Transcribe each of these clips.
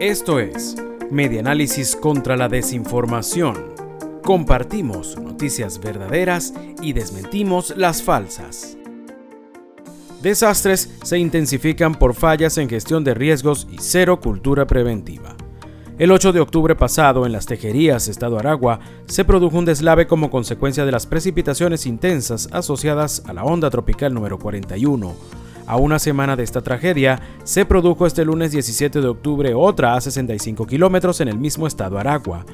Esto es Medianálisis contra la Desinformación. Compartimos noticias verdaderas y desmentimos las falsas. Desastres se intensifican por fallas en gestión de riesgos y cero cultura preventiva. El 8 de octubre pasado, en las Tejerías, Estado Aragua, se produjo un deslave como consecuencia de las precipitaciones intensas asociadas a la onda tropical número 41. A una semana de esta tragedia, se produjo este lunes 17 de octubre otra a 65 kilómetros en el mismo estado Aragua.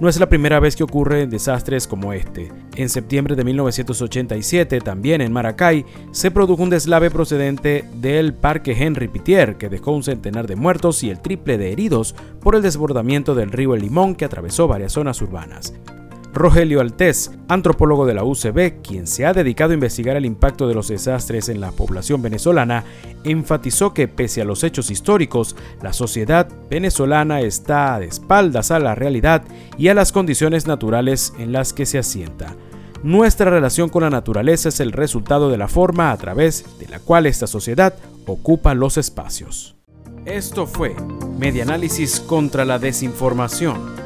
No es la primera vez que ocurren desastres como este. En septiembre de 1987, también en Maracay, se produjo un deslave procedente del Parque Henry Pitier que dejó un centenar de muertos y el triple de heridos por el desbordamiento del río El Limón que atravesó varias zonas urbanas. Rogelio Altés, antropólogo de la UCB, quien se ha dedicado a investigar el impacto de los desastres en la población venezolana, enfatizó que pese a los hechos históricos, la sociedad venezolana está de espaldas a la realidad y a las condiciones naturales en las que se asienta. Nuestra relación con la naturaleza es el resultado de la forma a través de la cual esta sociedad ocupa los espacios. Esto fue Medianálisis contra la Desinformación